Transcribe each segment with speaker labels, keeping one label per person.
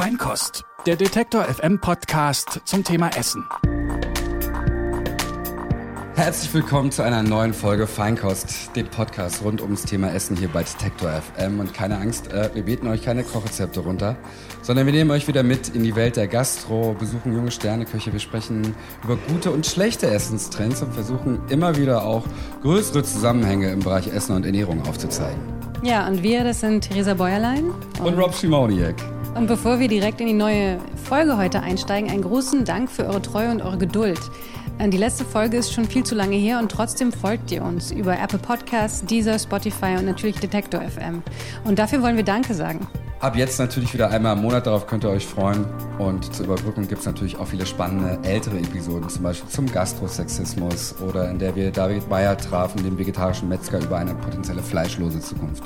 Speaker 1: Feinkost, der Detektor FM Podcast zum Thema Essen.
Speaker 2: Herzlich willkommen zu einer neuen Folge Feinkost, dem Podcast rund ums Thema Essen hier bei Detektor FM. Und keine Angst, äh, wir beten euch keine Kochrezepte runter, sondern wir nehmen euch wieder mit in die Welt der Gastro, besuchen junge Sterneköche, wir sprechen über gute und schlechte Essenstrends und versuchen immer wieder auch größere Zusammenhänge im Bereich Essen und Ernährung aufzuzeigen.
Speaker 3: Ja, und wir, das sind Theresa Bäuerlein
Speaker 2: und, und Rob Simoniak.
Speaker 3: Und bevor wir direkt in die neue Folge heute einsteigen, einen großen Dank für eure Treue und eure Geduld. Äh, die letzte Folge ist schon viel zu lange her und trotzdem folgt ihr uns über Apple Podcasts, Deezer, Spotify und natürlich Detektor FM. Und dafür wollen wir Danke sagen.
Speaker 2: Ab jetzt natürlich wieder einmal im Monat, darauf könnt ihr euch freuen. Und zur Überbrückung gibt es natürlich auch viele spannende ältere Episoden, zum Beispiel zum Gastrosexismus oder in der wir David Meyer trafen, den vegetarischen Metzger, über eine potenzielle fleischlose Zukunft.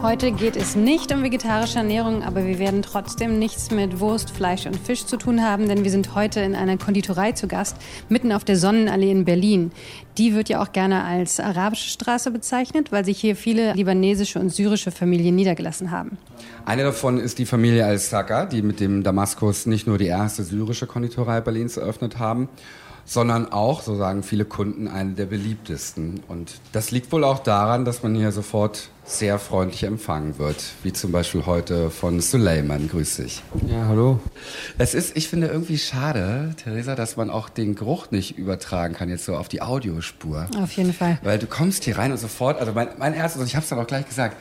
Speaker 3: Heute geht es nicht um vegetarische Ernährung, aber wir werden trotzdem nichts mit Wurst, Fleisch und Fisch zu tun haben, denn wir sind heute in einer Konditorei zu Gast, mitten auf der Sonnenallee in Berlin. Die wird ja auch gerne als arabische Straße bezeichnet, weil sich hier viele libanesische und syrische Familien niedergelassen haben.
Speaker 2: Eine davon ist die Familie Al-Saka, die mit dem Damaskus nicht nur die erste syrische Konditorei Berlins eröffnet haben, sondern auch, so sagen viele Kunden, eine der beliebtesten. Und das liegt wohl auch daran, dass man hier sofort sehr freundlich empfangen wird, wie zum Beispiel heute von Suleiman. Grüß dich.
Speaker 4: Ja, hallo.
Speaker 2: Es ist, ich finde, irgendwie schade, Theresa, dass man auch den Geruch nicht übertragen kann, jetzt so auf die Audiospur.
Speaker 3: Auf jeden Fall.
Speaker 2: Weil du kommst hier rein und sofort, also mein, mein erstes, ich habe es dann auch gleich gesagt,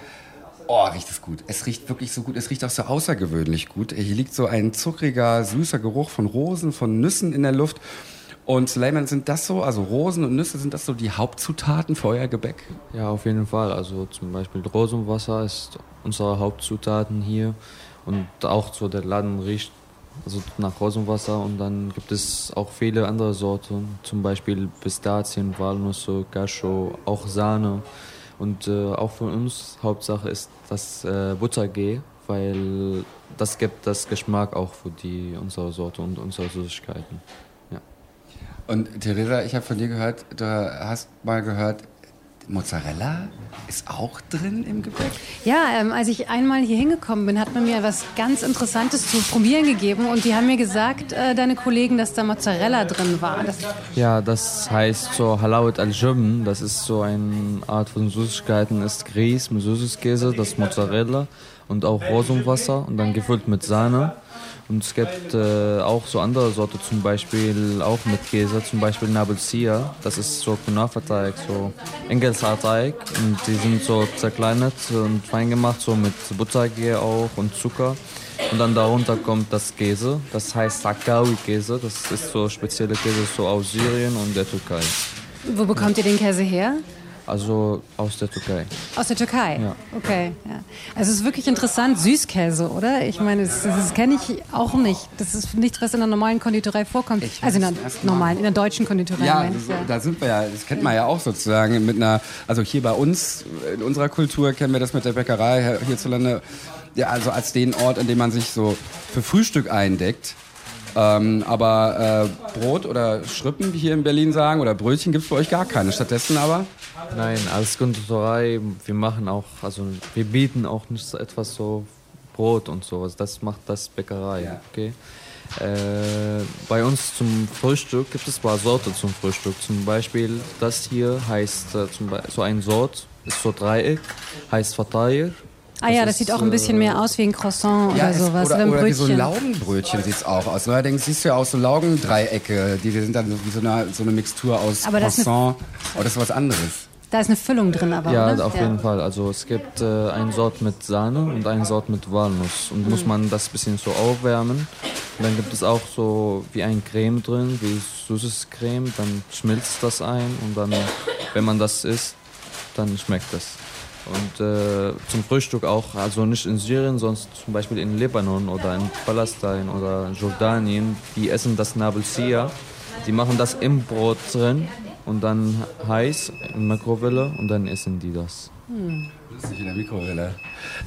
Speaker 2: Oh, riecht es gut. Es riecht wirklich so gut. Es riecht auch so außergewöhnlich gut. Hier liegt so ein zuckriger, süßer Geruch von Rosen, von Nüssen in der Luft. Und Suleiman, sind das so, also Rosen und Nüsse, sind das so die Hauptzutaten für euer Gebäck?
Speaker 4: Ja, auf jeden Fall. Also zum Beispiel Rosenwasser ist unsere Hauptzutaten hier. Und auch so der Laden riecht also nach Rosenwasser. Und dann gibt es auch viele andere Sorten, zum Beispiel Pistazien, Walnüsse, Cashew, auch Sahne. Und äh, auch für uns Hauptsache ist das äh, Buttergeh, weil das gibt das Geschmack auch für die unsere Sorte und unsere Süßigkeiten.
Speaker 2: Und Theresa, ich habe von dir gehört, du hast mal gehört, Mozzarella ist auch drin im Gebäck?
Speaker 3: Ja, ähm, als ich einmal hier hingekommen bin, hat man mir was ganz Interessantes zu probieren gegeben und die haben mir gesagt, äh, deine Kollegen, dass da Mozzarella drin war. Das
Speaker 4: ja, das heißt so Halawat al-Jubn, das ist so eine Art von Süßigkeiten, ist Grieß mit Süßeskäse, das Mozzarella und auch Rosenwasser und dann gefüllt mit Sahne. Und es gibt äh, auch so andere Sorten, zum Beispiel auch mit Käse, zum Beispiel Nabelsia. Das ist so Kunafa-Teig, so Engelshaarteig. Und die sind so zerkleinert und fein gemacht, so mit Buttergehe auch und Zucker. Und dann darunter kommt das Käse, das heißt Sakawi-Käse. Das ist so spezielle Käse so aus Syrien und der Türkei.
Speaker 3: Wo bekommt ihr den Käse her?
Speaker 4: Also aus der Türkei.
Speaker 3: Aus der Türkei?
Speaker 4: Ja.
Speaker 3: Okay. Ja. Also es ist wirklich interessant, Süßkäse, oder? Ich meine, das, das kenne ich auch nicht. Das ist nichts, was in der normalen Konditorei vorkommt. Ich also in der normalen, in der deutschen Konditorei.
Speaker 2: Ja, das, ja, da sind wir ja, das kennt man ja auch sozusagen mit einer, also hier bei uns, in unserer Kultur kennen wir das mit der Bäckerei hierzulande, ja, also als den Ort, an dem man sich so für Frühstück eindeckt. Ähm, aber äh, Brot oder Schrippen, wie hier in Berlin sagen, oder Brötchen gibt es bei euch gar keine. Stattdessen aber?
Speaker 4: Nein, als Konditorei, wir machen auch, also wir bieten auch nicht so etwas so Brot und sowas. Das macht das Bäckerei, ja. okay? Äh, bei uns zum Frühstück gibt es ein paar Sorten zum Frühstück. Zum Beispiel das hier heißt äh, zum so ein Sort, ist so Dreieck, heißt Fatayr.
Speaker 3: Ah ja, das ist, sieht auch ein bisschen mehr aus wie ein Croissant ja, oder sowas.
Speaker 2: Oder,
Speaker 3: oder,
Speaker 2: oder wie so ein Laugenbrötchen sieht es auch aus. Neuerdings siehst du ja auch so Laugendreiecke, die sind dann wie so eine, so eine Mixtur aus aber Croissant. Oh, das ist was anderes.
Speaker 3: Da ist eine Füllung drin, aber
Speaker 4: ja,
Speaker 3: oder?
Speaker 4: auf
Speaker 3: ja.
Speaker 4: jeden Fall. Also es gibt äh, einen Sort mit Sahne und einen Sort mit Walnuss und mhm. muss man das ein bisschen so aufwärmen. Und dann gibt es auch so wie ein Creme drin, wie süßes Creme. Dann schmilzt das ein und dann, wenn man das isst, dann schmeckt das. Und äh, zum Frühstück auch, also nicht in Syrien, sondern zum Beispiel in Libanon oder in Palästina oder Jordanien, die essen das Nabelsia. Die machen das im Brot drin und dann heiß in Mikrowelle und dann essen die das.
Speaker 2: Hm. Lustig in der Mikrowelle.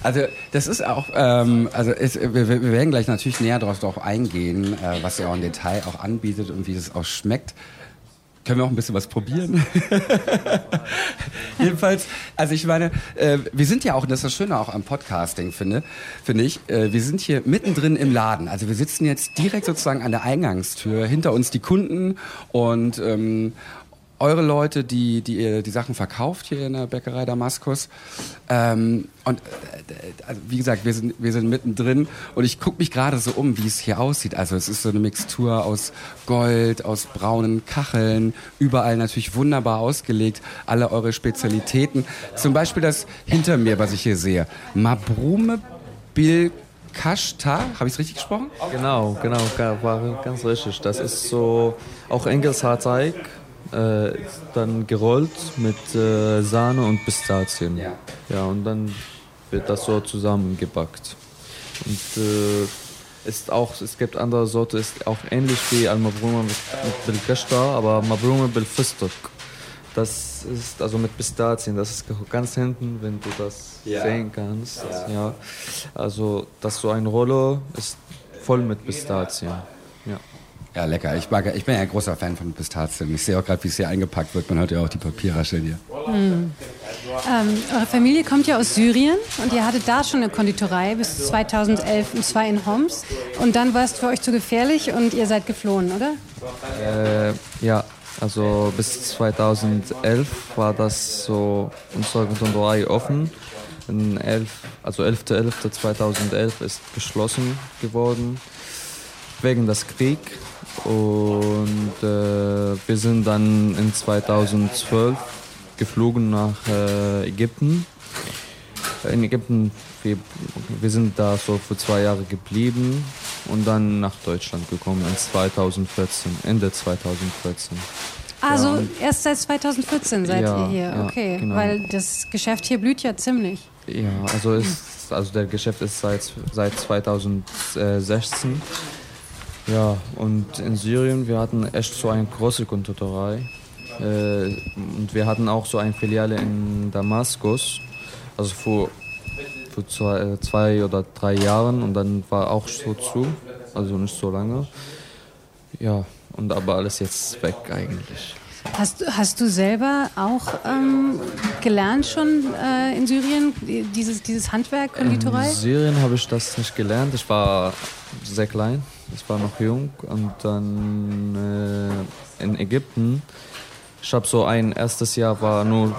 Speaker 2: Also das ist auch, ähm, also es, wir, wir, werden gleich natürlich näher darauf eingehen, äh, was ihr auch im Detail auch anbietet und wie das auch schmeckt. können wir auch ein bisschen was probieren? Jedenfalls, also ich meine, äh, wir sind ja auch, und das ist das Schöne auch am Podcasting, finde, finde ich, äh, wir sind hier mittendrin im Laden. Also wir sitzen jetzt direkt sozusagen an der Eingangstür, hinter uns die Kunden und ähm, eure Leute, die, die ihr die Sachen verkauft hier in der Bäckerei Damaskus. Ähm, und äh, also wie gesagt, wir sind, wir sind mittendrin und ich gucke mich gerade so um, wie es hier aussieht. Also es ist so eine Mixtur aus Gold, aus braunen Kacheln, überall natürlich wunderbar ausgelegt, alle eure Spezialitäten. Zum Beispiel das hinter mir, was ich hier sehe. Mabrume Bil Kashta, habe ich es richtig gesprochen?
Speaker 4: Genau, genau, war ganz richtig. Das ist so auch Engelshaarteig äh, dann gerollt mit äh, Sahne und Pistazien. Ja. ja, und dann wird das so zusammengebackt. Und äh, ist auch, es gibt andere Sorte, ist auch ähnlich wie Al-Mabrume mit, mit aber Mabrume bil Fistuk. Das ist also mit Pistazien, das ist ganz hinten, wenn du das ja. sehen kannst. Ja. ja. Also das so ein Rollo ist voll mit Pistazien. Ja.
Speaker 2: Lecker. Ich, mag, ich bin ja ein großer Fan von Pistazien. Ich sehe auch gerade, wie es hier eingepackt wird. Man hört ja auch die Papierrascheln hier.
Speaker 3: Hm. Ähm, eure Familie kommt ja aus Syrien und ihr hattet da schon eine Konditorei bis 2011 und zwar in Homs. Und dann war es für euch zu gefährlich und ihr seid geflohen, oder?
Speaker 4: Äh, ja, also bis 2011 war das so unsere Konditorei offen. 11, also 11.11.2011 ist geschlossen geworden wegen des Kriegs. Und äh, wir sind dann in 2012 geflogen nach äh, Ägypten. In Ägypten, wir, wir sind da so für zwei Jahre geblieben und dann nach Deutschland gekommen in 2014, Ende 2014.
Speaker 3: Also ja, erst seit 2014 seid ja, ihr hier, okay. Ja, genau. Weil das Geschäft hier blüht ja ziemlich.
Speaker 4: Ja, also, ist, also der Geschäft ist seit, seit 2016 ja, und in Syrien, wir hatten echt so eine große Konditorei. Äh, und wir hatten auch so eine Filiale in Damaskus, also vor, vor zwei, äh, zwei oder drei Jahren und dann war auch so zu, also nicht so lange. Ja, und aber alles jetzt weg eigentlich.
Speaker 3: Hast, hast du selber auch ähm, gelernt schon äh, in Syrien, dieses, dieses Handwerk, Konditorei?
Speaker 4: In Syrien habe ich das nicht gelernt. Ich war sehr klein, ich war noch jung. Und dann äh, in Ägypten, ich habe so ein erstes Jahr war nur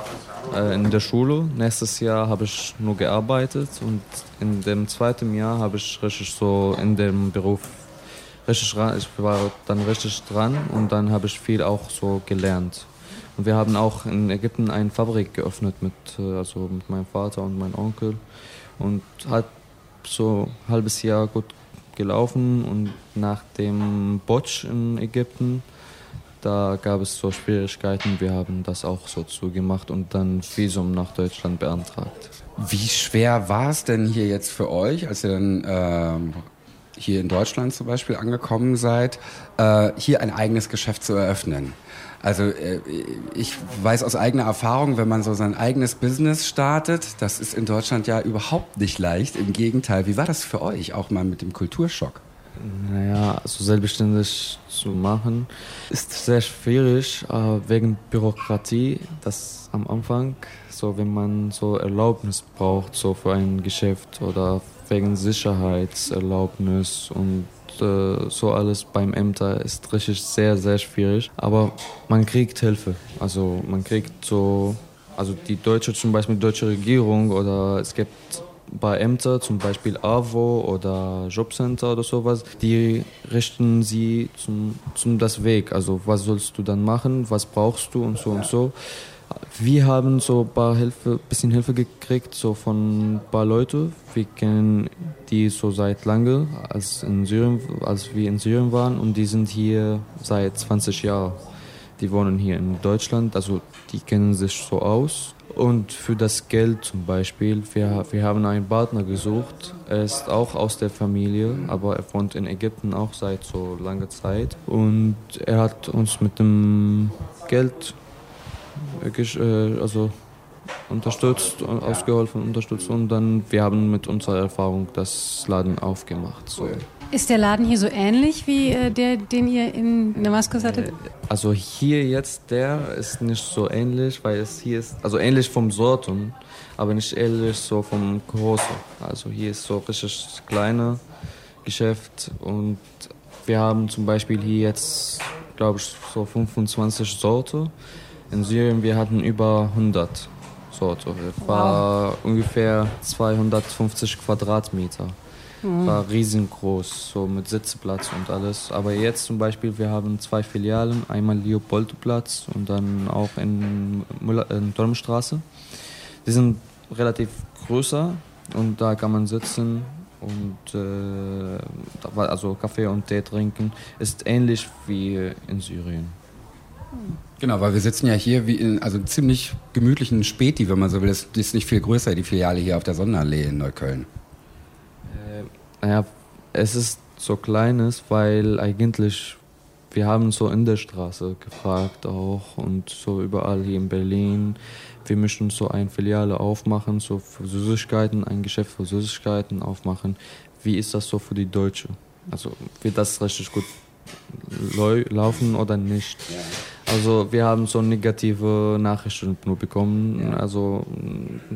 Speaker 4: äh, in der Schule, nächstes Jahr habe ich nur gearbeitet und in dem zweiten Jahr habe ich richtig so in dem Beruf richtig ran, ich war dann richtig dran und dann habe ich viel auch so gelernt. Und wir haben auch in Ägypten eine Fabrik geöffnet mit, äh, also mit meinem Vater und meinem Onkel und hat so ein halbes Jahr gut gelaufen und nach dem Botsch in Ägypten, da gab es so Schwierigkeiten. Wir haben das auch so zugemacht und dann Visum nach Deutschland beantragt.
Speaker 2: Wie schwer war es denn hier jetzt für euch, als ihr dann ähm, hier in Deutschland zum Beispiel angekommen seid, äh, hier ein eigenes Geschäft zu eröffnen. Also äh, ich weiß aus eigener Erfahrung, wenn man so sein eigenes Business startet, das ist in Deutschland ja überhaupt nicht leicht. Im Gegenteil, wie war das für euch auch mal mit dem Kulturschock?
Speaker 4: Naja, also selbstständig zu machen ist sehr schwierig äh, wegen Bürokratie. Das am Anfang, so wenn man so Erlaubnis braucht, so für ein Geschäft oder wegen Sicherheitserlaubnis und äh, so alles beim Ämter ist richtig sehr, sehr schwierig. Aber man kriegt Hilfe. Also man kriegt so, also die deutsche, zum Beispiel die deutsche Regierung oder es gibt bei Ämter, zum Beispiel AWO oder Jobcenter oder sowas, die richten sie zum, zum das Weg. Also was sollst du dann machen, was brauchst du und so und so. Wir haben so ein paar Hilfe, bisschen Hilfe gekriegt, so von ein paar Leuten. Wir kennen die so seit lange, als, in Syrien, als wir in Syrien waren. Und die sind hier seit 20 Jahren. Die wohnen hier in Deutschland, also die kennen sich so aus. Und für das Geld zum Beispiel, wir, wir haben einen Partner gesucht. Er ist auch aus der Familie, aber er wohnt in Ägypten auch seit so langer Zeit. Und er hat uns mit dem Geld also unterstützt, ausgeholfen, unterstützt und dann wir haben mit unserer Erfahrung das Laden aufgemacht. So.
Speaker 3: Ist der Laden hier so ähnlich wie äh, der, den ihr in Damaskus hattet? Äh,
Speaker 4: also hier jetzt der ist nicht so ähnlich, weil es hier ist, also ähnlich vom Sorten, aber nicht ähnlich so vom Großen. Also hier ist so richtig kleine Geschäft und wir haben zum Beispiel hier jetzt, glaube ich, so 25 Sorte. In Syrien wir hatten über 100 Sorte. Es war wow. ungefähr 250 Quadratmeter. Mhm. War riesengroß, so mit Sitzplatz und alles. Aber jetzt zum Beispiel, wir haben zwei Filialen, einmal Leopoldplatz und dann auch in, in Dormstraße. Die sind relativ größer und da kann man sitzen und äh, also Kaffee und Tee trinken. Ist ähnlich wie in Syrien.
Speaker 2: Genau, weil wir sitzen ja hier wie in also ziemlich gemütlichen Späti, wenn man so will. Das ist nicht viel größer, die Filiale hier auf der Sonnenallee in Neukölln.
Speaker 4: Naja, es ist so kleines, weil eigentlich wir haben so in der Straße gefragt auch und so überall hier in Berlin. Wir möchten so eine Filiale aufmachen, so für Süßigkeiten, ein Geschäft für Süßigkeiten aufmachen. Wie ist das so für die Deutsche? Also wird das richtig gut laufen oder nicht? Ja. Also wir haben so negative Nachrichten nur bekommen. Ja. Also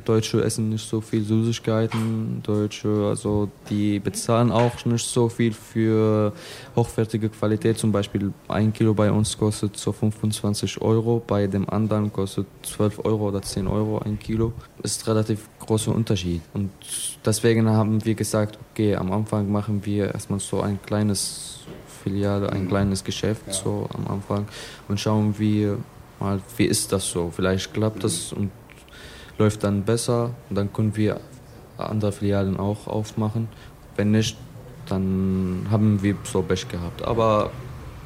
Speaker 4: Deutsche essen nicht so viel Süßigkeiten. Deutsche, also die bezahlen auch nicht so viel für hochwertige Qualität. Zum Beispiel ein Kilo bei uns kostet so 25 Euro, bei dem anderen kostet 12 Euro oder 10 Euro ein Kilo. Das ist ein relativ großer Unterschied. Und deswegen haben wir gesagt, okay, am Anfang machen wir erstmal so ein kleines Filiale, ein mhm. kleines Geschäft ja. so am Anfang und schauen, wie, mal, wie ist das so. Vielleicht klappt das mhm. und läuft dann besser und dann können wir andere Filialen auch aufmachen. Wenn nicht, dann haben wir so Pech gehabt. Aber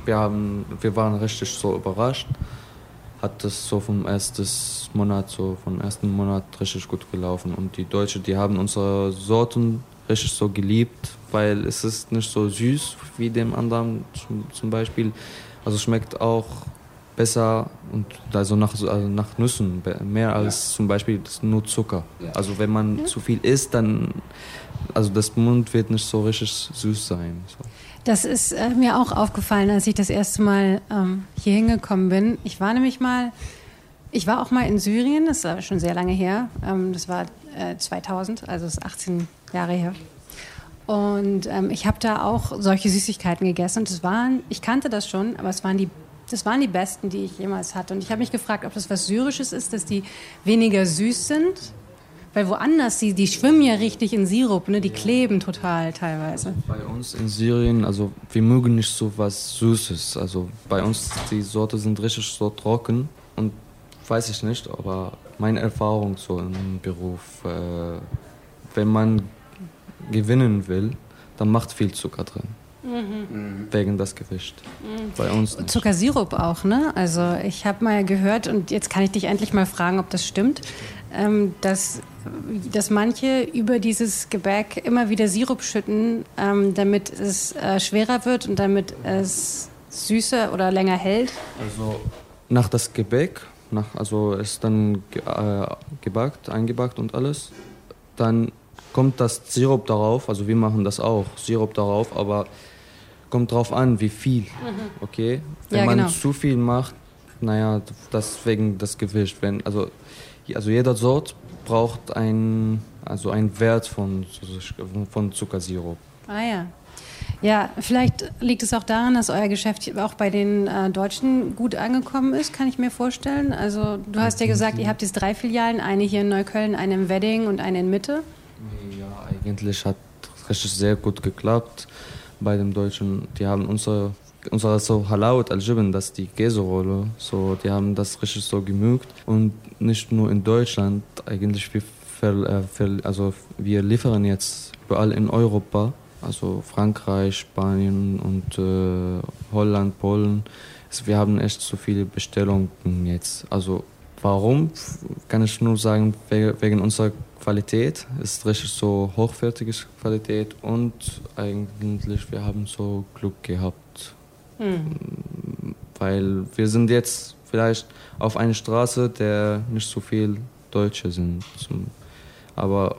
Speaker 4: wir, haben, wir waren richtig so überrascht. Hat das so vom ersten Monat, so vom ersten Monat richtig gut gelaufen. Und die Deutschen, die haben unsere Sorten richtig so geliebt, weil es ist nicht so süß wie dem anderen zum Beispiel. Also schmeckt auch besser und also nach, also nach Nüssen mehr als ja. zum Beispiel nur Zucker. Ja. Also wenn man ja. zu viel isst, dann also das Mund wird nicht so richtig süß sein. So.
Speaker 3: Das ist äh, mir auch aufgefallen, als ich das erste Mal ähm, hier hingekommen bin. Ich war nämlich mal, ich war auch mal in Syrien, das ist aber schon sehr lange her. Ähm, das war äh, 2000, also ist 18 Jahre her. Und ähm, ich habe da auch solche Süßigkeiten gegessen. Und waren, ich kannte das schon, aber es waren die, das waren die besten, die ich jemals hatte. Und ich habe mich gefragt, ob das was Syrisches ist, dass die weniger süß sind. Weil woanders, die, die schwimmen ja richtig in Sirup, ne? die kleben total teilweise.
Speaker 4: Bei uns in Syrien, also wir mögen nicht so was Süßes. Also bei uns, die Sorte sind richtig so trocken. Und weiß ich nicht, aber meine Erfahrung so im Beruf, äh, wenn man gewinnen will, dann macht viel Zucker drin. Mhm. Wegen das Gewicht.
Speaker 3: Mhm. Bei uns nicht. Zuckersirup auch, ne? Also ich habe mal gehört und jetzt kann ich dich endlich mal fragen, ob das stimmt, ähm, dass, dass manche über dieses Gebäck immer wieder Sirup schütten, ähm, damit es äh, schwerer wird und damit es süßer oder länger hält.
Speaker 4: Also nach das Gebäck, nach, also ist dann äh, gebackt, eingebackt und alles, dann kommt das Sirup darauf, also wir machen das auch, Sirup darauf, aber kommt drauf an, wie viel. Mhm. Okay? Wenn ja, man genau. zu viel macht, naja, deswegen das Gewicht. Wenn, also, also jeder Sort braucht ein, also einen Wert von, von Zuckersirup.
Speaker 3: Ah ja. Ja, vielleicht liegt es auch daran, dass euer Geschäft auch bei den äh, Deutschen gut angekommen ist, kann ich mir vorstellen. Also du hast ja gesagt, ihr habt jetzt drei Filialen, eine hier in Neukölln, eine im Wedding und eine in Mitte.
Speaker 4: Ja, eigentlich hat es sehr gut geklappt bei den Deutschen. Die haben unsere, unsere so Halaut al-Jibn, das ist die Käserolle, so, die haben das richtig so gemügt. Und nicht nur in Deutschland, eigentlich wir, äh, also wir liefern jetzt überall in Europa, also Frankreich, Spanien und äh, Holland, Polen. Also wir haben echt so viele Bestellungen jetzt. Also warum, kann ich nur sagen, wegen unserer Qualität. Es ist richtig so hochwertige Qualität und eigentlich wir haben so Glück gehabt. Hm. Weil wir sind jetzt vielleicht auf einer Straße, der nicht so viel Deutsche sind. Aber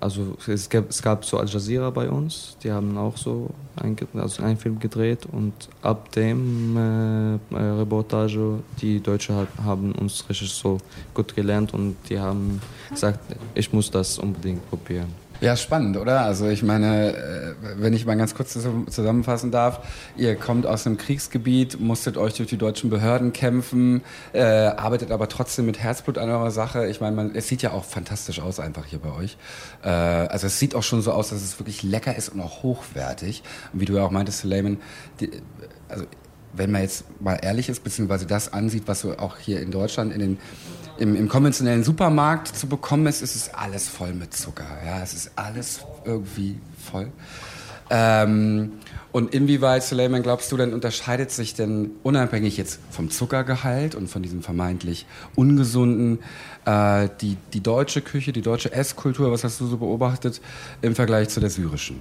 Speaker 4: also es gab, es gab so Al Jazeera bei uns, die haben auch so ein, also einen Film gedreht und ab dem äh, äh Reportage, die Deutschen haben uns richtig so gut gelernt und die haben gesagt, ich muss das unbedingt probieren.
Speaker 2: Ja, spannend, oder? Also ich meine, äh, wenn ich mal ganz kurz zusammenfassen darf, ihr kommt aus einem Kriegsgebiet, musstet euch durch die deutschen Behörden kämpfen, äh, arbeitet aber trotzdem mit Herzblut an eurer Sache. Ich meine, man, es sieht ja auch fantastisch aus einfach hier bei euch. Äh, also es sieht auch schon so aus, dass es wirklich lecker ist und auch hochwertig. Und wie du ja auch meintest, Suleiman, die, also wenn man jetzt mal ehrlich ist, beziehungsweise das ansieht, was so auch hier in Deutschland in den im, im konventionellen Supermarkt zu bekommen ist, ist es alles voll mit Zucker. Ja, es ist alles irgendwie voll. Ähm, und inwieweit, Suleiman, glaubst du denn, unterscheidet sich denn unabhängig jetzt vom Zuckergehalt und von diesem vermeintlich ungesunden, äh, die, die deutsche Küche, die deutsche Esskultur, was hast du so beobachtet im Vergleich zu der syrischen?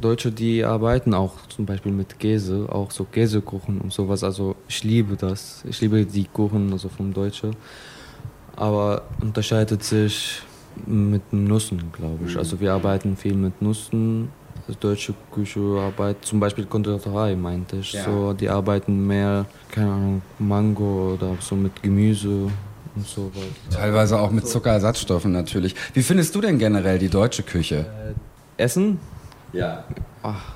Speaker 4: Deutsche, die arbeiten auch zum Beispiel mit Käse, auch so Käsekuchen und sowas. Also ich liebe das. Ich liebe die Kuchen also vom Deutschen aber unterscheidet sich mit Nüssen, glaube ich. Also wir arbeiten viel mit Nüssen. Also deutsche Küche arbeitet, zum Beispiel Konditorei meinte ich. Ja. So, die arbeiten mehr, keine Ahnung, Mango oder so mit Gemüse und so weiter.
Speaker 2: Teilweise auch mit Zuckerersatzstoffen natürlich. Wie findest du denn generell die deutsche Küche?
Speaker 4: Äh, Essen?
Speaker 2: Ja.
Speaker 4: Ach,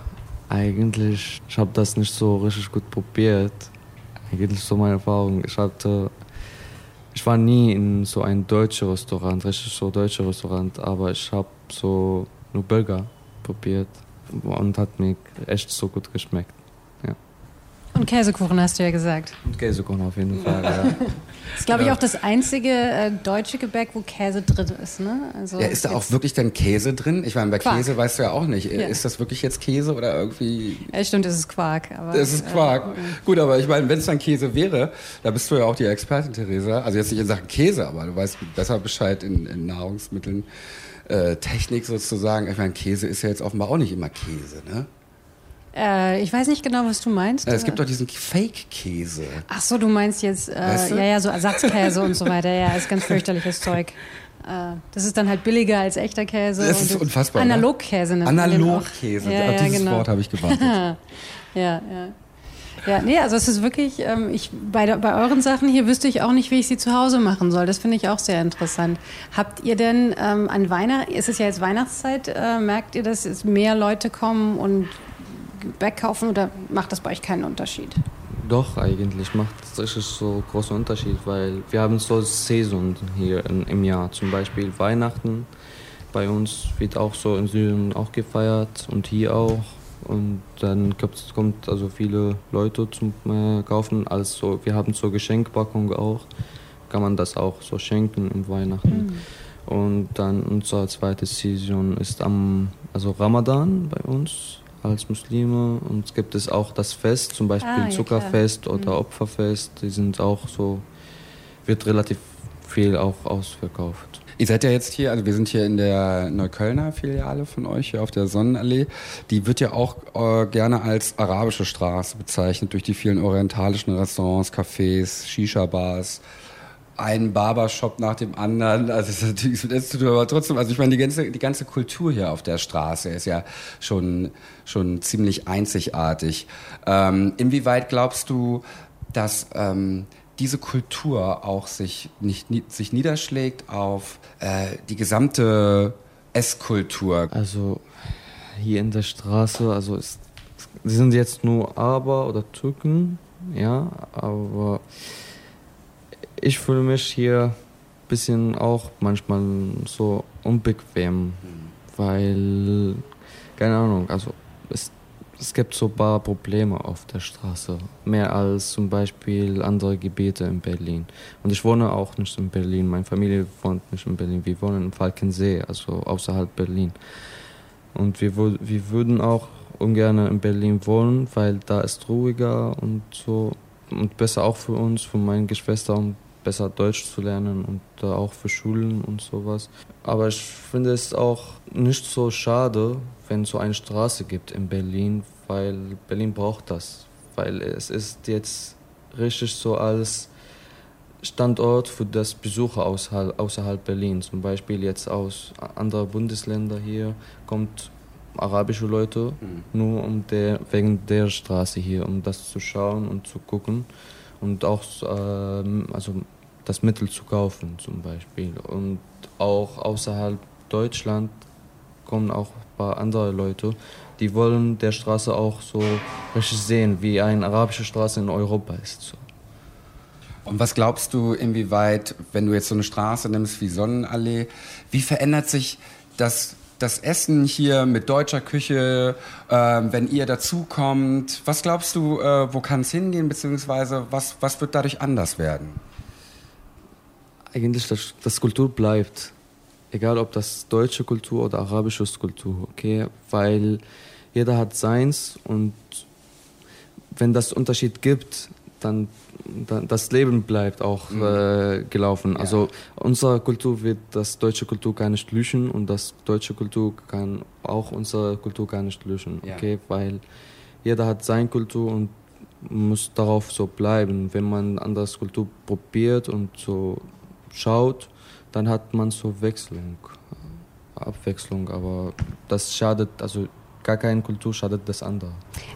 Speaker 4: eigentlich, ich habe das nicht so richtig gut probiert. Eigentlich so meine Erfahrung. Ich hatte ich war nie in so ein deutsches Restaurant, richtig so deutsches Restaurant, aber ich habe so nur Burger probiert und hat mir echt so gut geschmeckt.
Speaker 3: Und Käsekuchen hast du ja gesagt.
Speaker 4: Und Käsekuchen auf jeden Fall, ja.
Speaker 3: Das ist, glaube ich, auch das einzige äh, deutsche Gebäck, wo Käse drin ist. Ne?
Speaker 2: Also ja, ist da auch wirklich dann Käse drin? Ich meine, bei Quark. Käse weißt du ja auch nicht. Ja. Ist das wirklich jetzt Käse oder irgendwie.
Speaker 3: Ja, stimmt, es ist Quark.
Speaker 2: Aber, es ist Quark. Äh, Gut, aber ich meine, wenn es dann Käse wäre, da bist du ja auch die Expertin, Theresa. Also jetzt nicht in Sachen Käse, aber du weißt besser Bescheid in, in Nahrungsmitteln. Äh, Technik sozusagen. Ich meine, Käse ist ja jetzt offenbar auch nicht immer Käse, ne?
Speaker 3: Äh, ich weiß nicht genau, was du meinst.
Speaker 2: es gibt doch diesen Fake-Käse.
Speaker 3: Ach so, du meinst jetzt, äh, weißt du? ja, ja, so Ersatzkäse und so weiter. Ja, ist ganz fürchterliches Zeug. Äh, das ist dann halt billiger als echter Käse.
Speaker 2: Das ist unfassbar.
Speaker 3: Ne? Analogkäse
Speaker 2: nennt Analogkäse. Ja, Auf dieses genau. Wort habe ich gewartet.
Speaker 3: ja, ja. Ja, nee, also es ist wirklich, ähm, ich, bei, bei euren Sachen hier wüsste ich auch nicht, wie ich sie zu Hause machen soll. Das finde ich auch sehr interessant. Habt ihr denn ähm, an Weihnachten, ist es ja jetzt Weihnachtszeit, äh, merkt ihr, dass es mehr Leute kommen und Gebäck kaufen oder macht das bei euch keinen Unterschied?
Speaker 4: Doch, eigentlich macht es so einen großen Unterschied, weil wir haben so Saison hier im Jahr. Zum Beispiel Weihnachten bei uns wird auch so in Syrien auch gefeiert und hier auch. Und dann kommt also viele Leute zum äh, Kaufen. Also wir haben so Geschenkpackung auch. Kann man das auch so schenken im Weihnachten. Mhm. Und dann unsere zweite Saison ist am also Ramadan bei uns als Muslime. Und es gibt es auch das Fest, zum Beispiel ah, ja, Zuckerfest klar. oder mhm. Opferfest. Die sind auch so, wird relativ viel auch ausverkauft.
Speaker 2: Ihr seid ja jetzt hier, also wir sind hier in der Neuköllner Filiale von euch, hier auf der Sonnenallee. Die wird ja auch äh, gerne als arabische Straße bezeichnet durch die vielen orientalischen Restaurants, Cafés, Shisha-Bars ein Barbershop nach dem anderen. Also es ist natürlich mit Essen aber trotzdem, also ich meine, die ganze, die ganze Kultur hier auf der Straße ist ja schon, schon ziemlich einzigartig. Ähm, inwieweit glaubst du, dass ähm, diese Kultur auch sich, nicht, sich niederschlägt auf äh, die gesamte Esskultur?
Speaker 4: Also hier in der Straße, also sie sind jetzt nur Aber oder Türken, ja, aber ich fühle mich hier ein bisschen auch manchmal so unbequem, mhm. weil, keine Ahnung, also es, es gibt so ein paar Probleme auf der Straße, mehr als zum Beispiel andere Gebiete in Berlin. Und ich wohne auch nicht in Berlin, meine Familie wohnt nicht in Berlin, wir wohnen in Falkensee, also außerhalb Berlin. Und wir, wir würden auch ungern in Berlin wohnen, weil da ist ruhiger und so und besser auch für uns, für meine Geschwister und besser Deutsch zu lernen und äh, auch für Schulen und sowas. Aber ich finde es auch nicht so schade, wenn es so eine Straße gibt in Berlin, weil Berlin braucht das. Weil es ist jetzt richtig so als Standort für das Besucher außerhalb, außerhalb Berlin. Zum Beispiel jetzt aus anderen Bundesländern hier kommt arabische Leute mhm. nur um der, wegen der Straße hier, um das zu schauen und zu gucken und auch äh, also das Mittel zu kaufen zum Beispiel. Und auch außerhalb Deutschland kommen auch ein paar andere Leute, die wollen der Straße auch so richtig sehen, wie eine arabische Straße in Europa ist. So.
Speaker 2: Und was glaubst du, inwieweit, wenn du jetzt so eine Straße nimmst wie Sonnenallee, wie verändert sich das, das Essen hier mit deutscher Küche, äh, wenn ihr dazukommt? Was glaubst du, äh, wo kann es hingehen, beziehungsweise was, was wird dadurch anders werden?
Speaker 4: Eigentlich, das, das Kultur bleibt. Egal, ob das deutsche Kultur oder arabische Kultur, okay? Weil jeder hat seins und wenn das Unterschied gibt, dann, dann das Leben bleibt auch mhm. äh, gelaufen. Ja. Also unsere Kultur wird das deutsche Kultur gar nicht löschen und das deutsche Kultur kann auch unsere Kultur gar nicht löschen, okay? Ja. Weil jeder hat seine Kultur und muss darauf so bleiben. Wenn man andere Kultur probiert und so schaut, dann hat man so Wechselung, Abwechslung, aber das schadet, also gar keine Kultur schadet das andere.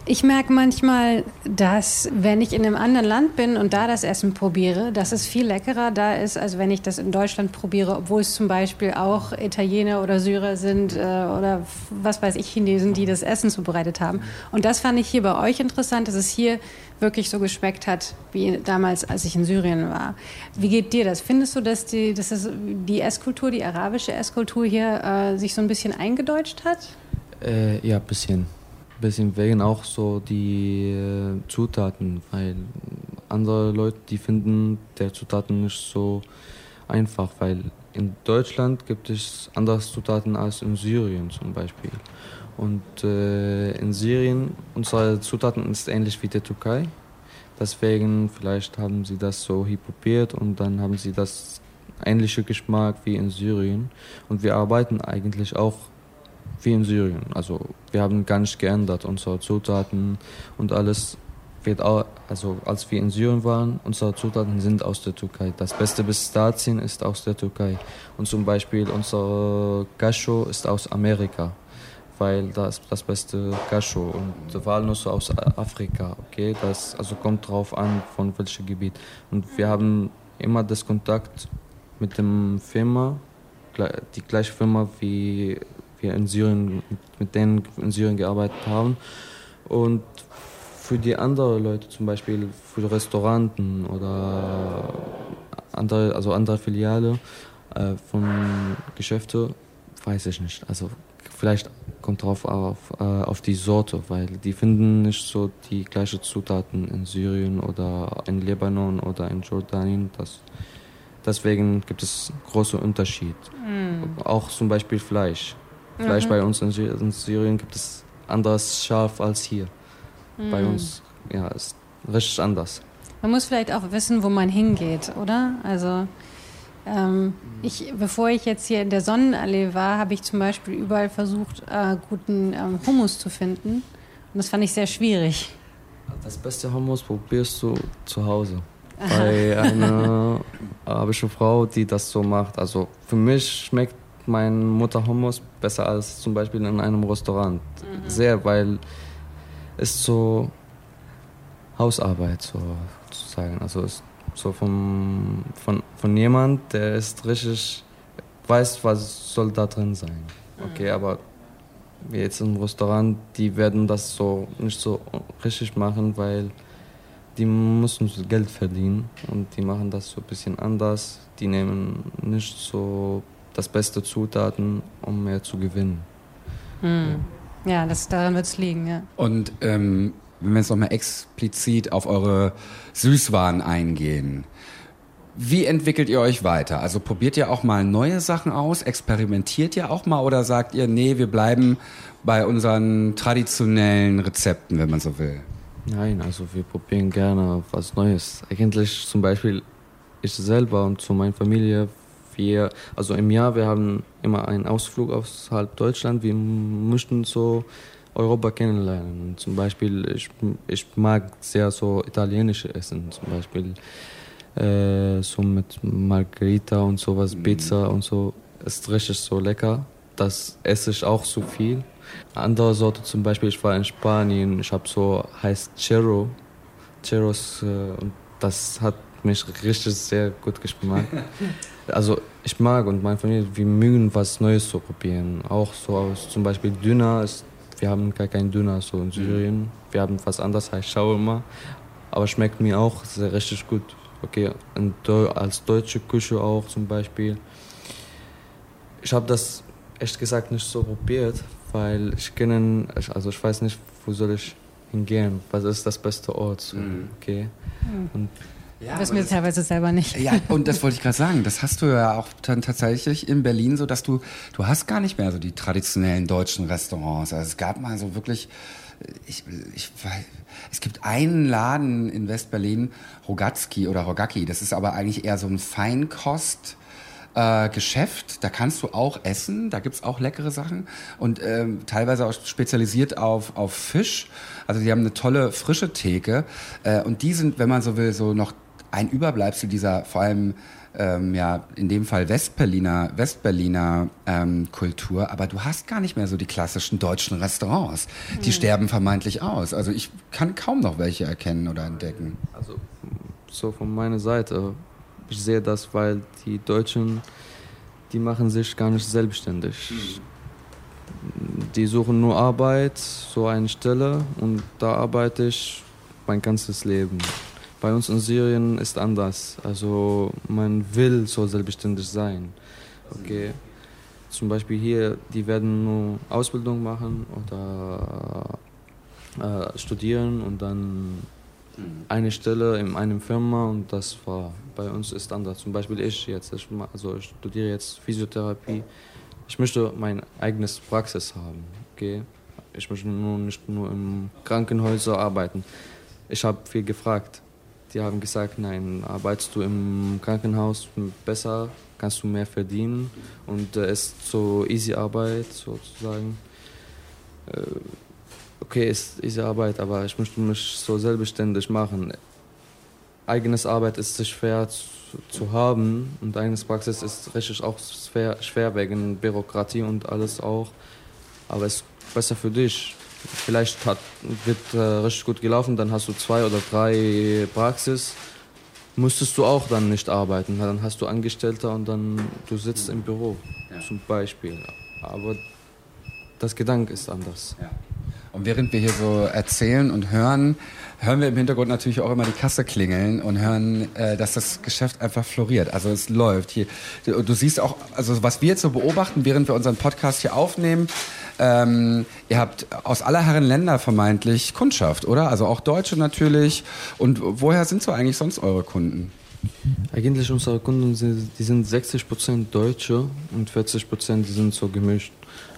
Speaker 3: Ich merke manchmal, dass wenn ich in einem anderen Land bin und da das Essen probiere, dass es viel leckerer da ist, als wenn ich das in Deutschland probiere, obwohl es zum Beispiel auch Italiener oder Syrer sind äh, oder was weiß ich, Chinesen, die das Essen zubereitet haben. Und das fand ich hier bei euch interessant, dass es hier wirklich so geschmeckt hat, wie damals, als ich in Syrien war. Wie geht dir das? Findest du, dass die, dass das die Esskultur, die arabische Esskultur hier äh, sich so ein bisschen eingedeutscht hat?
Speaker 4: Äh, ja, ein bisschen. Bisschen wegen auch so die äh, Zutaten, weil andere Leute, die finden der Zutaten nicht so einfach, weil in Deutschland gibt es andere Zutaten als in Syrien zum Beispiel. Und äh, in Syrien, unsere Zutaten ist ähnlich wie der Türkei. Deswegen vielleicht haben sie das so hypopiert und dann haben sie das ähnliche Geschmack wie in Syrien. Und wir arbeiten eigentlich auch wie in Syrien. Also wir haben gar nicht geändert, unsere Zutaten und alles wird auch, also als wir in Syrien waren, unsere Zutaten sind aus der Türkei. Das beste Pistazien ist aus der Türkei. Und zum Beispiel unser Cashew ist aus Amerika, weil das das beste Cashew und Walnüsse aus Afrika. Okay, das also kommt drauf an, von welchem Gebiet. Und wir haben immer das Kontakt mit dem Firma, die gleiche Firma wie wir in Syrien, mit denen in Syrien gearbeitet haben. Und für die anderen Leute, zum Beispiel für Restauranten oder andere, also andere Filiale äh, von Geschäften, weiß ich nicht. Also vielleicht kommt drauf auf, äh, auf die Sorte, weil die finden nicht so die gleichen Zutaten in Syrien oder in Libanon oder in Jordanien. Das, deswegen gibt es große Unterschied. Mm. Auch zum Beispiel Fleisch. Fleisch mhm. bei uns in, in, Syrien gibt es anderes scharf als hier. Mhm. Bei uns, ja, ist richtig anders.
Speaker 3: Man muss vielleicht auch wissen, wo man hingeht, oder? Also ähm, ich, bevor ich jetzt hier in der Sonnenallee war, habe ich zum Beispiel überall versucht, äh, guten ähm, Hummus zu finden. Und das fand ich sehr schwierig.
Speaker 4: Das beste Hummus probierst du zu Hause. Bei einer arabischen Frau, die das so macht. Also für mich schmeckt meine Mutter Hummus besser als zum Beispiel in einem Restaurant. Mhm. Sehr, weil es so Hausarbeit so zu sagen. Also ist so vom, von, von jemand, der ist richtig weiß, was soll da drin sein. Okay, mhm. aber jetzt im Restaurant, die werden das so nicht so richtig machen, weil die müssen Geld verdienen und die machen das so ein bisschen anders. Die nehmen nicht so das beste Zutaten, um mehr zu gewinnen.
Speaker 3: Hm. Ja, das, daran wird es liegen, ja.
Speaker 2: Und ähm, wenn wir jetzt nochmal explizit auf eure Süßwaren eingehen, wie entwickelt ihr euch weiter? Also probiert ihr auch mal neue Sachen aus? Experimentiert ihr auch mal oder sagt ihr, nee, wir bleiben bei unseren traditionellen Rezepten, wenn man so will?
Speaker 4: Nein, also wir probieren gerne was Neues. Eigentlich zum Beispiel ich selber und zu meiner Familie, wir, also im Jahr, wir haben immer einen Ausflug außerhalb Deutschland. Wir möchten so Europa kennenlernen. Zum Beispiel, ich, ich mag sehr so italienische Essen. Zum Beispiel Äh, so mit Margarita und sowas,
Speaker 2: Mhm.
Speaker 4: Pizza und so. Ist richtig so lecker. Das esse ich auch so viel. Andere Sorte zum Beispiel, ich war in Spanien, ich habe so, heißt Chero. Cheros, äh, und das hat mich richtig sehr gut geschmeckt. Also ich mag und meine Familie, wir mögen was Neues zu probieren. Auch so aus zum Beispiel Döner. Ist, wir haben gar keinen Döner so in Syrien. Wir haben was anderes, heißt Shawarma. Aber schmeckt mir auch sehr richtig gut. Okay, und als deutsche Küche auch zum Beispiel. Ich habe das ehrlich gesagt nicht so probiert, weil ich kenne, also ich weiß nicht, wo soll ich hingehen. Was ist das beste Ort? So,
Speaker 2: Mhm.
Speaker 4: Okay. Und
Speaker 2: Ja,
Speaker 3: Wissen wir teilweise selber nicht.
Speaker 2: Ja, und das wollte ich gerade sagen. Das hast du ja auch dann tatsächlich in Berlin so, dass du, du hast gar nicht mehr so die traditionellen deutschen Restaurants. Also es gab mal so wirklich, ich, ich weiß, es gibt einen Laden in Westberlin, Rogatski oder Rogacki. Das ist aber eigentlich eher so ein Feinkost. Äh, Geschäft, da kannst du auch essen, da gibt's auch leckere Sachen und ähm, teilweise auch spezialisiert auf, auf Fisch. Also die haben eine tolle frische Theke äh, und die sind, wenn man so will, so noch ein Überbleibsel dieser vor allem ähm, ja in dem Fall Westberliner Westberliner ähm, Kultur, aber du hast gar nicht mehr so die klassischen deutschen Restaurants. Die sterben vermeintlich aus. Also ich kann kaum noch welche erkennen oder entdecken.
Speaker 4: Also so von meiner Seite, ich sehe das, weil die Deutschen, die machen sich gar nicht selbstständig. Die suchen nur Arbeit, so eine Stelle und da arbeite ich mein ganzes Leben. Bei uns in Syrien ist anders. Also man will so selbstständig sein. Okay. Zum Beispiel hier, die werden nur Ausbildung machen oder äh, studieren und dann eine Stelle in einem Firma und das war bei uns ist anders. Zum Beispiel ich jetzt, ich, also ich studiere jetzt Physiotherapie. Ich möchte mein eigenes Praxis haben. Okay? Ich möchte nur nicht nur im Krankenhäuser arbeiten. Ich habe viel gefragt. Die haben gesagt, nein, arbeitest du im Krankenhaus besser, kannst du mehr verdienen und es äh, ist so easy Arbeit sozusagen. Äh, okay, ist easy Arbeit, aber ich möchte mich so selbstständig machen. Eigenes Arbeit ist schwer zu, zu haben und eigenes Praxis ist richtig auch schwer, schwer wegen Bürokratie und alles auch. Aber es ist besser für dich. Vielleicht hat, wird äh, richtig gut gelaufen, dann hast du zwei oder drei Praxis. Müsstest du auch dann nicht arbeiten, dann hast du Angestellter und dann du sitzt im Büro zum Beispiel. Aber das Gedanke ist anders.
Speaker 2: Und während wir hier so erzählen und hören, hören wir im Hintergrund natürlich auch immer die Kasse klingeln und hören, äh, dass das Geschäft einfach floriert. Also es läuft hier. Du, du siehst auch, also was wir jetzt so beobachten, während wir unseren Podcast hier aufnehmen, ähm, ihr habt aus aller Herren Länder vermeintlich Kundschaft, oder? Also auch Deutsche natürlich. Und woher sind so eigentlich sonst eure Kunden?
Speaker 4: Eigentlich unsere Kunden sind, die sind 60% Deutsche und 40% die sind so gemischt.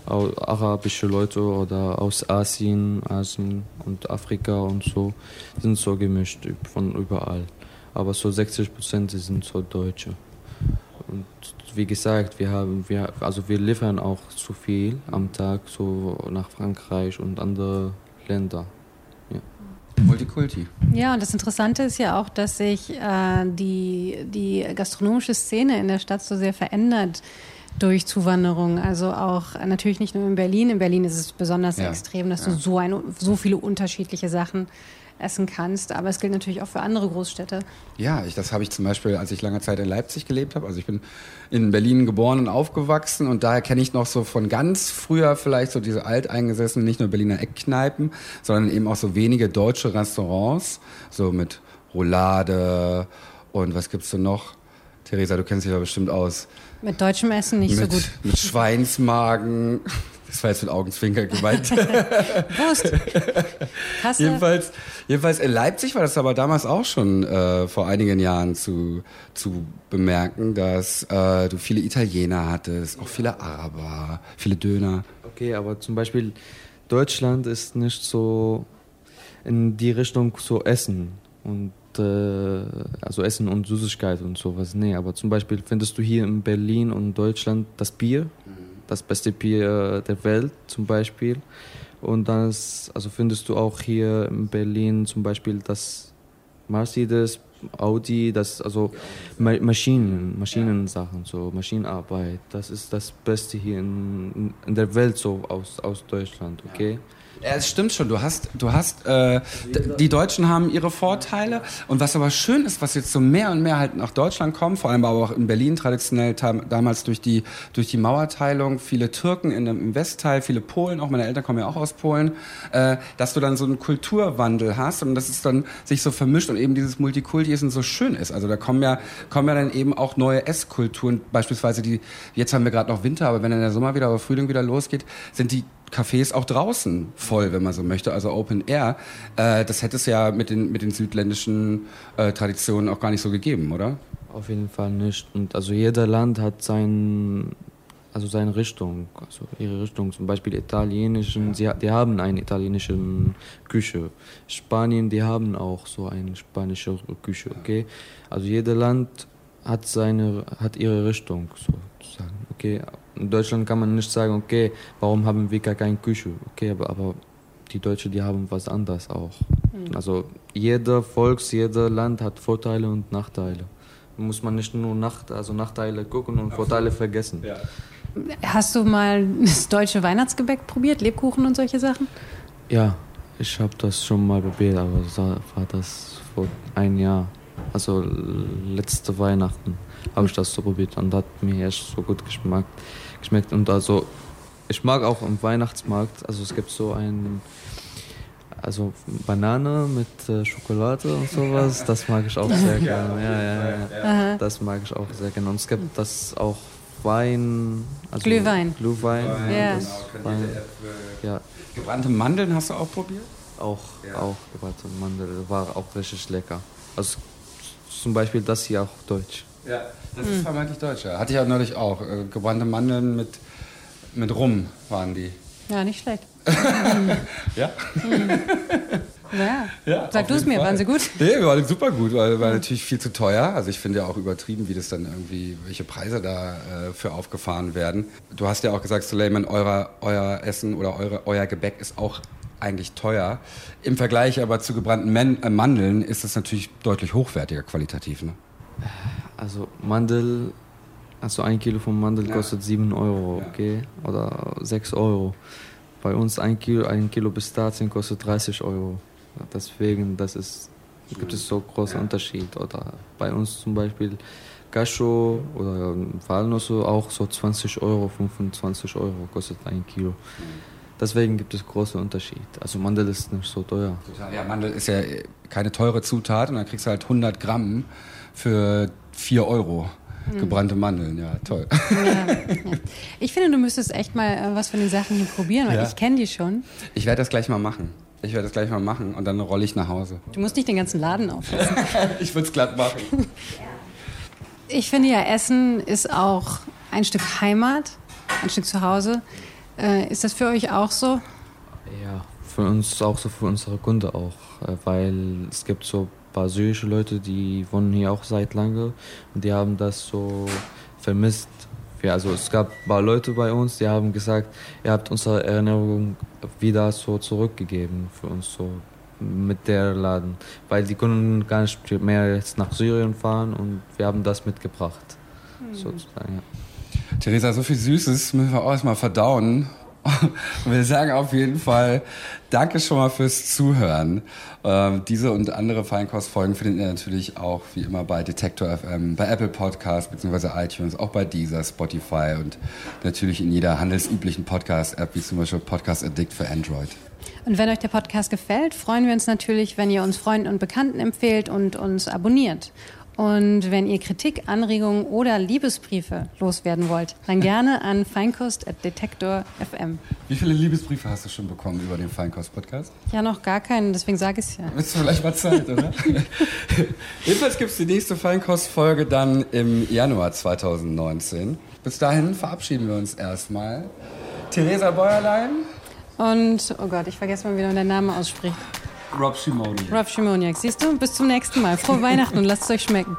Speaker 4: Arabische Leute oder aus Asien, Asien und Afrika und so sind so gemischt von überall. Aber so 60% die sind so Deutsche. Und wie gesagt, wir haben, wir, also wir liefern auch zu viel am Tag so nach Frankreich und andere Länder.
Speaker 2: Multikulti.
Speaker 3: Ja, und das Interessante ist ja auch, dass sich äh, die, die gastronomische Szene in der Stadt so sehr verändert durch Zuwanderung. Also auch äh, natürlich nicht nur in Berlin. In Berlin ist es besonders
Speaker 2: Ja.
Speaker 3: extrem, dass
Speaker 2: Ja.
Speaker 3: du so, ein, so viele unterschiedliche Sachen essen kannst. Aber es gilt natürlich auch für andere Großstädte.
Speaker 2: Ja, ich, das habe ich zum Beispiel, als ich lange Zeit in Leipzig gelebt habe. Also ich bin in Berlin geboren und aufgewachsen und daher kenne ich noch so von ganz früher vielleicht so diese alteingesessenen, nicht nur Berliner Eckkneipen, sondern eben auch so wenige deutsche Restaurants, so mit Roulade und was gibt's so noch? Theresa, du kennst dich da bestimmt aus.
Speaker 3: Mit deutschem Essen nicht
Speaker 2: mit,
Speaker 3: so gut.
Speaker 2: Mit Schweinsmagen. Das war jetzt mit Augenzwinker gemeint.
Speaker 3: Wurst. Kasse.
Speaker 2: Jedenfalls, jedenfalls in Leipzig war das aber damals auch schon äh, vor einigen Jahren zu, zu bemerken, dass äh, du viele Italiener hattest, auch viele Araber, viele Döner.
Speaker 4: Okay, aber zum Beispiel Deutschland ist nicht so in die Richtung so Essen und äh, also Essen und Süßigkeit und sowas. Nee, aber zum Beispiel findest du hier in Berlin und Deutschland das Bier, das beste Bier der Welt zum Beispiel. Und das, also findest du auch hier in Berlin zum Beispiel das Mercedes Audi, das also Ma Maschinen, Maschinensachen, so Maschinenarbeit. Das ist das Beste hier in, in der Welt so aus, aus Deutschland, okay?
Speaker 2: Ja, es stimmt schon. Du hast, du hast, äh, die Deutschen haben ihre Vorteile. Und was aber schön ist, was jetzt so mehr und mehr halt nach Deutschland kommt, vor allem aber auch in Berlin traditionell damals durch die, durch die Mauerteilung, viele Türken in, im Westteil, viele Polen, auch meine Eltern kommen ja auch aus Polen, äh, dass du dann so einen Kulturwandel hast und dass es dann sich so vermischt und eben dieses Multikulti so schön ist. Also da kommen ja, kommen ja dann eben auch neue Esskulturen, beispielsweise die, jetzt haben wir gerade noch Winter, aber wenn dann der Sommer wieder, aber Frühling wieder losgeht, sind die Cafés auch draußen voll, wenn man so möchte, also Open Air. Äh, das hätte es ja mit den, mit den südländischen äh, Traditionen auch gar nicht so gegeben, oder?
Speaker 4: Auf jeden Fall nicht. Und also jeder Land hat sein, also seine Richtung, also ihre Richtung. Zum Beispiel italienischen, sie, die haben eine italienische Küche. Spanien, die haben auch so eine spanische Küche, okay? Also jeder Land hat seine, hat ihre Richtung sozusagen, okay? In Deutschland kann man nicht sagen, okay, warum haben wir gar keine Küche? Okay, aber, aber die Deutschen, die haben was anderes auch. Mhm. Also jeder Volks, jeder Land hat Vorteile und Nachteile. Da muss man nicht nur Nacht, also Nachteile gucken und Vorteile vergessen. Ja.
Speaker 3: Hast du mal das deutsche Weihnachtsgebäck probiert, Lebkuchen und solche Sachen?
Speaker 4: Ja, ich habe das schon mal probiert, aber war das vor ein Jahr, also letzte Weihnachten habe ich das so probiert und hat mir echt so gut geschmeckt. Geschmeckt. Und also, ich mag auch im Weihnachtsmarkt, also es gibt so ein, also Banane mit äh, Schokolade und sowas, das mag ich auch sehr gerne. Ja, ja, ja. Das mag ich auch sehr gerne. Und es gibt das auch Wein,
Speaker 3: also Glühwein.
Speaker 4: Glühwein.
Speaker 3: Ja.
Speaker 2: Genau, Wein. ja. Gebrannte Mandeln hast du auch probiert?
Speaker 4: Auch, ja. auch gebrannte Mandeln, war auch richtig lecker. Also zum Beispiel das hier auch deutsch.
Speaker 2: Ja, das ist vermeintlich deutsch. Ja. Hatte ich ja neulich auch. Äh, gebrannte Mandeln mit, mit Rum waren die.
Speaker 3: Ja, nicht schlecht.
Speaker 2: ja?
Speaker 3: Ja. ja Sag du es mir, Fall. waren sie gut?
Speaker 2: Nee, waren super gut, weil war natürlich viel zu teuer. Also ich finde ja auch übertrieben, wie das dann irgendwie, welche Preise da äh, für aufgefahren werden. Du hast ja auch gesagt, Suleiman, euer, euer Essen oder eure, euer Gebäck ist auch eigentlich teuer. Im Vergleich aber zu gebrannten Men äh, Mandeln ist es natürlich deutlich hochwertiger qualitativ. Ne?
Speaker 4: Also Mandel, also ein Kilo von Mandel ja. kostet 7 Euro, okay? Oder 6 Euro. Bei uns ein Kilo, ein Kilo Pistazien kostet 30 Euro. Deswegen, das ist, gibt es so großen ja. Unterschied. Oder bei uns zum Beispiel Cashew oder Walnüsse auch so 20 Euro, 25 Euro kostet ein Kilo. Deswegen gibt es große Unterschied. Also Mandel ist nicht so teuer.
Speaker 2: Ja, Mandel ist ja keine teure Zutat und dann kriegst du halt 100 Gramm für 4 Euro. Hm. Gebrannte Mandeln, ja, toll. Ja, ja.
Speaker 3: Ich finde, du müsstest echt mal äh, was von den Sachen hier probieren, weil ja. ich kenne die schon.
Speaker 2: Ich werde das gleich mal machen. Ich werde das gleich mal machen und dann rolle ich nach Hause.
Speaker 3: Du musst nicht den ganzen Laden aufessen.
Speaker 2: ich würde es glatt machen.
Speaker 3: Ich finde ja, Essen ist auch ein Stück Heimat, ein Stück Zuhause. Äh, ist das für euch auch so?
Speaker 4: Ja, für uns auch so, für unsere Kunden auch. Äh, weil es gibt so paar syrische Leute, die wohnen hier auch seit lange und die haben das so vermisst. Ja, also es gab ein paar Leute bei uns, die haben gesagt, ihr habt unsere Erinnerung wieder so zurückgegeben für uns so mit der Laden, weil die konnten gar nicht mehr jetzt nach Syrien fahren und wir haben das mitgebracht, mhm. sozusagen. Ja.
Speaker 2: Theresa, so viel Süßes müssen wir auch erstmal verdauen. wir sagen auf jeden Fall Danke schon mal fürs Zuhören. Ähm, diese und andere Feinkostfolgen findet ihr natürlich auch wie immer bei Detektor FM, bei Apple Podcasts bzw. iTunes, auch bei Deezer, Spotify und natürlich in jeder handelsüblichen Podcast-App wie zum Beispiel Podcast Addict für Android.
Speaker 3: Und wenn euch der Podcast gefällt, freuen wir uns natürlich, wenn ihr uns Freunden und Bekannten empfehlt und uns abonniert. Und wenn ihr Kritik, Anregungen oder Liebesbriefe loswerden wollt, dann gerne an feinkost.detektor.fm.
Speaker 2: Wie viele Liebesbriefe hast du schon bekommen über den Feinkost-Podcast?
Speaker 3: Ja, noch gar keinen, deswegen sage ich es ja.
Speaker 2: Ist vielleicht mal Zeit, oder? Jedenfalls gibt es die nächste Feinkost-Folge dann im Januar 2019. Bis dahin verabschieden wir uns erstmal. Theresa Bäuerlein.
Speaker 3: Und, oh Gott, ich vergesse mal, wie man den Namen ausspricht.
Speaker 2: Rob Shimoniak.
Speaker 3: Rob Shimoniak. Siehst du? Bis zum nächsten Mal. Frohe Weihnachten und lasst es euch schmecken.